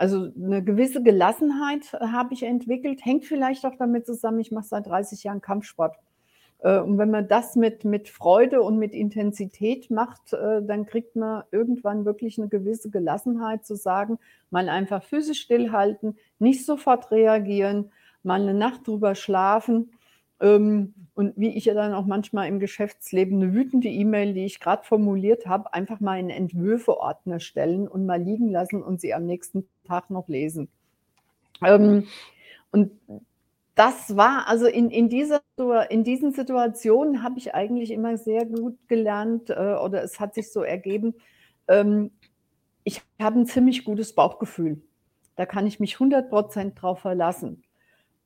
Also, 'ne gewisse Gelassenheit habe ich entwickelt, hängt vielleicht auch damit zusammen, ich mache seit 30 Jahren Kampfsport. Äh, und wenn man das mit mit Freude und mit Intensität macht, äh, dann kriegt man irgendwann wirklich 'ne gewisse Gelassenheit zu sagen, mal einfach Füße stillhalten, nicht sofort reagieren, mal 'ne Nacht drüber schlafen. Ähm, und wie ich ja dann auch manchmal im Geschäftsleben 'ne wütende E-Mail, die ich grad formuliert habe, einfach mal in Entwürfe-Ordner stellen und mal liegen lassen und sie am nächsten Tag noch lesen. Ähm, und das war also in in dieser in diesen Situationen habe ich eigentlich immer sehr gut gelernt, äh, oder es hat sich so ergeben, ähm, ich habe 'n ziemlich gutes Bauchgefühl. Da kann ich mich 100 % drauf verlassen.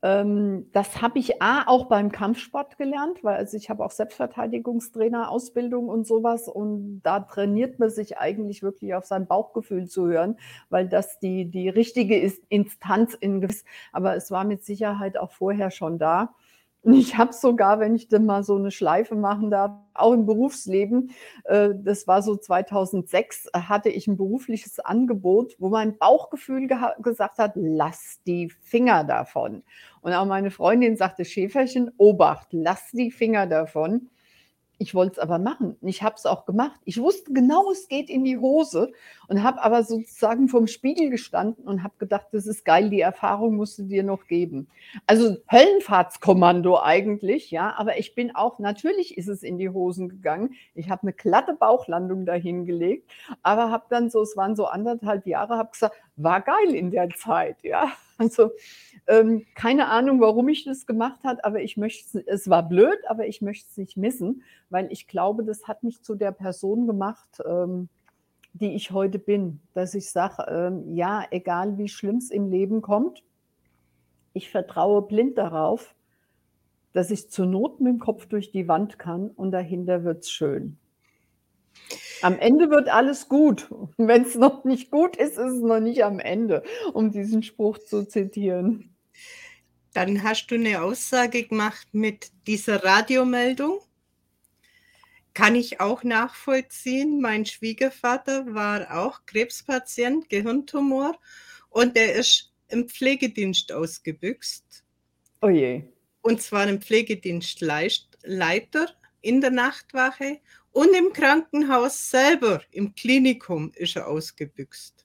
Ähm, das habe ich A auch beim Kampfsport gelernt, weil also, ich habe auch Selbstverteidigungstrainerausbildung und so was und da trainiert man sich eigentlich wirklich auf sein Bauchgefühl zu hören, weil das die die richtige Instanz in gewiss aber es war mit Sicherheit auch vorher schon da. Ich habe sogar, wenn ich dann mal so 'ne Schleife machen darf, auch im Berufsleben äh, das war so 2006, hatte ich 'n berufliches Angebot, wo mein Bauchgefühl gesagt hat: „Lass die Finger davon.“ Und auch meine Freundin sagte: „Schäferchen, Obacht, lass die Finger davon.“ Ich wollte es aber machen ich habe es auch gemacht. Ich wusste genau, es geht in die Hose und habe aber sozusagen vorm Spiegel gestanden und habe gedacht: „Das ist geil, die Erfahrung musst du dir noch geben.“ Also, Höllenfahrtskommando eigentlich, ja, aber ich bin auch natürlich ist es in die Hosen gegangen. Ich habe 'ne glatte Bauchlandung da hingelegt, aber habe dann so es waren so 1 1/2 Jahre, habe gesagt: „War geil in der Zeit“, ja? Also, ähm, keine Ahnung, warum ich das gemacht habe, aber ich möchte es es war blöd, aber ich möchte es nicht missen, weil ich glaube, das hat mich zu der Person gemacht, ähm, die ich heute bin, dass ich sage, ähm: „Ja, egal wie schlimm's im Leben kommt, ich vertraue blind darauf, dass ich zur Not mit'm Kopf durch die Wand kann und dahinter wird's schön.“ Am Ende wird alles gut. Und wenn's noch nicht gut ist, ist es noch nicht am Ende, um diesen Spruch zu zitieren. Dann hast du 'ne Aussage gemacht mit dieser Radiomeldung. Kann ich auch nachvollziehen. Mein Schwiegervater war auch Krebspatient, Gehirntumor, und der ist im Pflegedienst ausgebüxt. Oh je. Und zwar im Pflegedienstleist Leiter in der Nachtwache und im Krankenhaus selber, im Klinikum ist er ausgebüxt.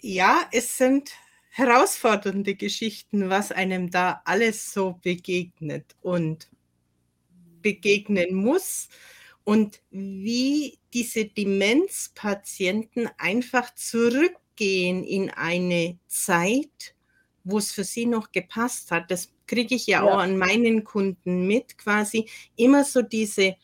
Ja, es sind herausfordernde Geschichten, was einem da alles so begegnet und begegnen muss und wie diese Demenzpatienten einfach zurückgehen in eine Zeit, wo's für sie noch gepasst hat. Das kriege ich ja auch Ja. an meinen Kunden mit, quasi immer so diese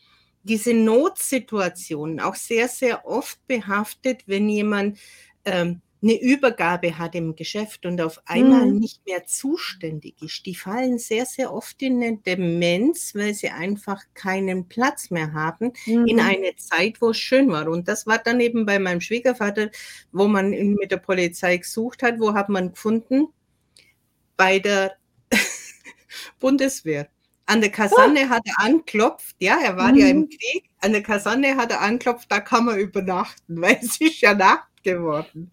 diese Notsituationen, auch sehr, sehr oft behaftet, wenn jemand, ähm, 'ne Übergabe hat im Geschäft und auf einmal Mhm. nicht mehr zuständig ist. Die fallen sehr, sehr oft in 'ne Demenz, weil sie einfach keinen Platz mehr haben in Mhm. eine Zeit, wo's schön war. Und das war dann eben bei meinem Schwiegervater, wo man ihn mit der Polizei gesucht hat. Wo hat man gefunden? Bei der Bundeswehr. An der Kaserne hat er angeklopft. Ja, er war ja im Mhm. Krieg. An der Kaserne hat er angeklopft, da kann man übernachten, weil es ist ja Nacht geworden.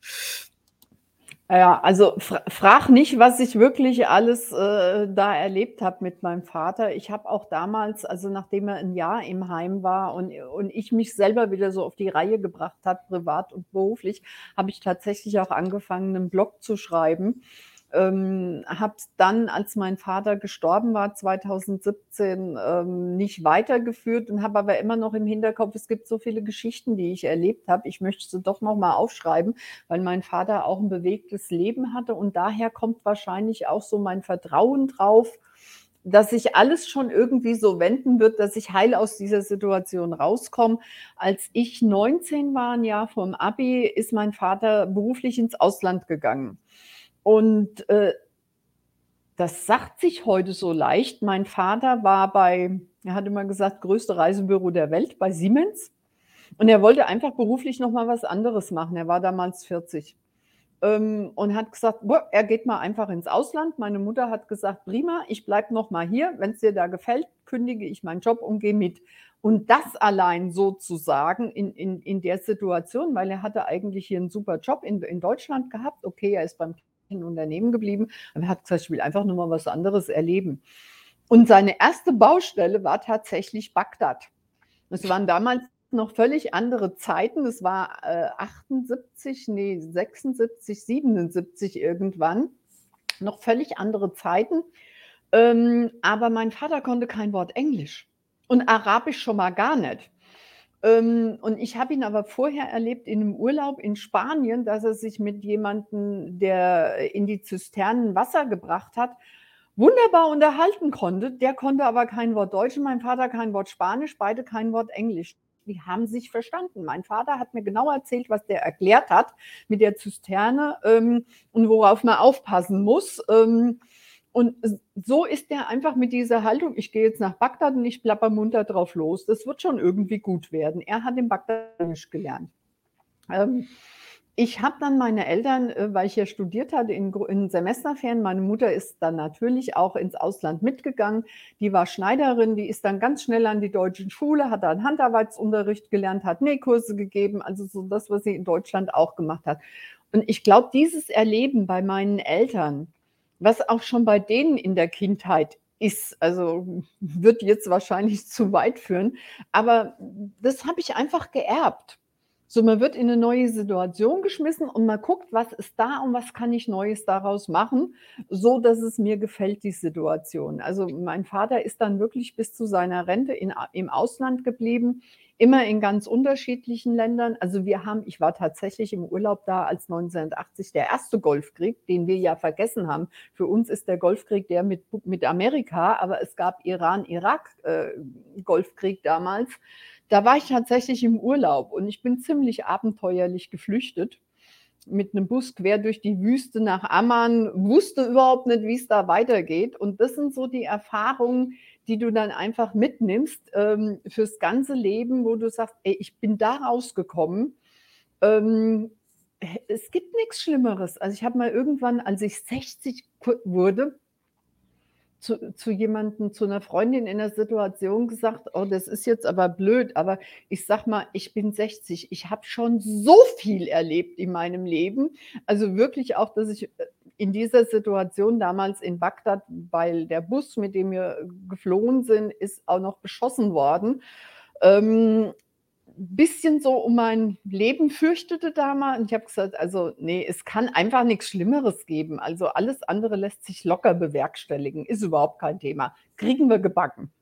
Ja, also fra frage nicht, was ich wirklich alles, äh, da erlebt habe mit meinem Vater. Ich habe auch damals also, nachdem er 1 Jahr im Heim war und und ich mich selber wieder so auf die Reihe gebracht habe, privat und beruflich, habe ich tatsächlich auch angefangen, 'nen Blog zu schreiben. Ähm, habe dann, als mein Vater gestorben war, 2017, ähm, nicht weitergeführt und habe aber immer noch im Hinterkopf, es gibt so viele Geschichten, die ich erlebt habe. Ich möchte sie doch noch mal aufschreiben, weil mein Vater auch 'n bewegtes Leben hatte und daher kommt wahrscheinlich auch so mein Vertrauen drauf, dass sich alles schon irgendwie so wenden wird, dass ich heil aus dieser Situation rauskomme. Als ich 19 war, 'n Jahr vorm Abi, ist mein Vater beruflich ins Ausland gegangen. Und, äh das sagt sich heute so leicht. Mein Vater war bei er hat immer gesagt: „Größte Reisebüro der Welt“, bei Siemens. Und er wollte einfach beruflich noch mal was anderes machen. Er war damals 40. Ähm, und hat gesagt: „Boah, er geht mal einfach ins Ausland.“ Meine Mutter hat gesagt: „Prima, ich bleibe noch mal hier. Wenn's dir da gefällt, kündige ich meinen Job und gehe mit.“ Und das allein sozusagen in in in der Situation, weil er hatte eigentlich hier 'n super Job in in Deutschland gehabt. Okay, er ist beim Unternehmen geblieben, aber er hat gesagt: „Ich will einfach nur mal was anderes erleben.“ Und seine erste Baustelle war tatsächlich Bagdad. Es waren damals noch völlig andere Zeiten. Es war, äh, 78, ne, 76, 77 irgendwann. Noch völlig andere Zeiten. Ähm, aber mein Vater konnte kein Wort Englisch und Arabisch schon mal gar nicht. Ähm, und ich habe ihn aber vorher erlebt in 'nem Urlaub in Spanien, dass er sich mit jemandem, der in die Zisternen Wasser gebracht hat, wunderbar unterhalten konnte. Der konnte aber kein Wort Deutsch mein Vater kein Wort Spanisch, beide kein Wort Englisch. Die haben sich verstanden. Mein Vater hat mir genau erzählt, was der erklärt hat mit der Zisterne, ähm, und worauf man aufpassen muss. Ähm, und so ist der einfach mit dieser Haltung: „Ich gehe jetzt nach Bagdad und ich plapper munter drauf los. Das wird schon irgendwie gut werden.“ Er hat in Bagdad Englisch gelernt. Ähm, ich habe dann meine Eltern, äh, weil ich ja studiert hatte in in Semesterferien meine Mutter ist dann natürlich auch ins Ausland mitgegangen. Die war Schneiderin, die ist dann ganz schnell an die deutschen Schule, hat dann Handarbeitsunterricht gelernt, hat Nähkurse gegeben, also so das, was sie in Deutschland auch gemacht hat. Und ich glaube, dieses Erleben bei meinen Eltern, was auch schon bei denen in der Kindheit ist, also wird jetzt wahrscheinlich zu weit führen, aber das habe ich einfach geerbt. So, man wird in 'ne neue Situation geschmissen und man guckt, was ist da und was kann ich Neues daraus machen, so dass es mir gefällt, die Situation. Also, mein Vater ist dann wirklich bis zu seiner Rente in im Ausland geblieben, immer in ganz unterschiedlichen Ländern. Also, wir haben ich war tatsächlich im Urlaub da, als 1980 der 1. Golfkrieg, den wir ja vergessen haben. Für uns ist der Golfkrieg der mit mit Amerika, aber es gab Iran, Irak, äh, damals. Da war ich tatsächlich im Urlaub und ich bin ziemlich abenteuerlich geflüchtet mit 'nem Bus quer durch die Wüste nach Amman, wusste überhaupt nicht, wie's da weitergeht. Und das sind so die Erfahrungen, die du dann einfach mitnimmst, ähm, fürs ganze Leben, wo du sagst: „Ey, ich bin da rausgekommen.“ Ähm, es gibt nix Schlimmeres. Also, ich habe mal irgendwann, als ich 60 ku wurde zu zu jemandem zu 'ner Freundin in der Situation gesagt: „Oh, das ist jetzt aber blöd, aber ich sage mal, ich bin 60. Ich habe schon so viel erlebt in meinem Leben.“ Also, wirklich auch, dass ich, äh, in dieser Situation damals in Bagdad weil der Bus, mit dem wir geflohen sind, ist auch noch beschossen worden. Ähm, bisschen so um mein Leben fürchtete dama und ich habe gesagt: „Also, ne, es kann einfach nix Schlimmeres geben. Also, alles andere lässt sich locker bewerkstelligen, ist überhaupt kein Thema. Kriegen wir gebacken.“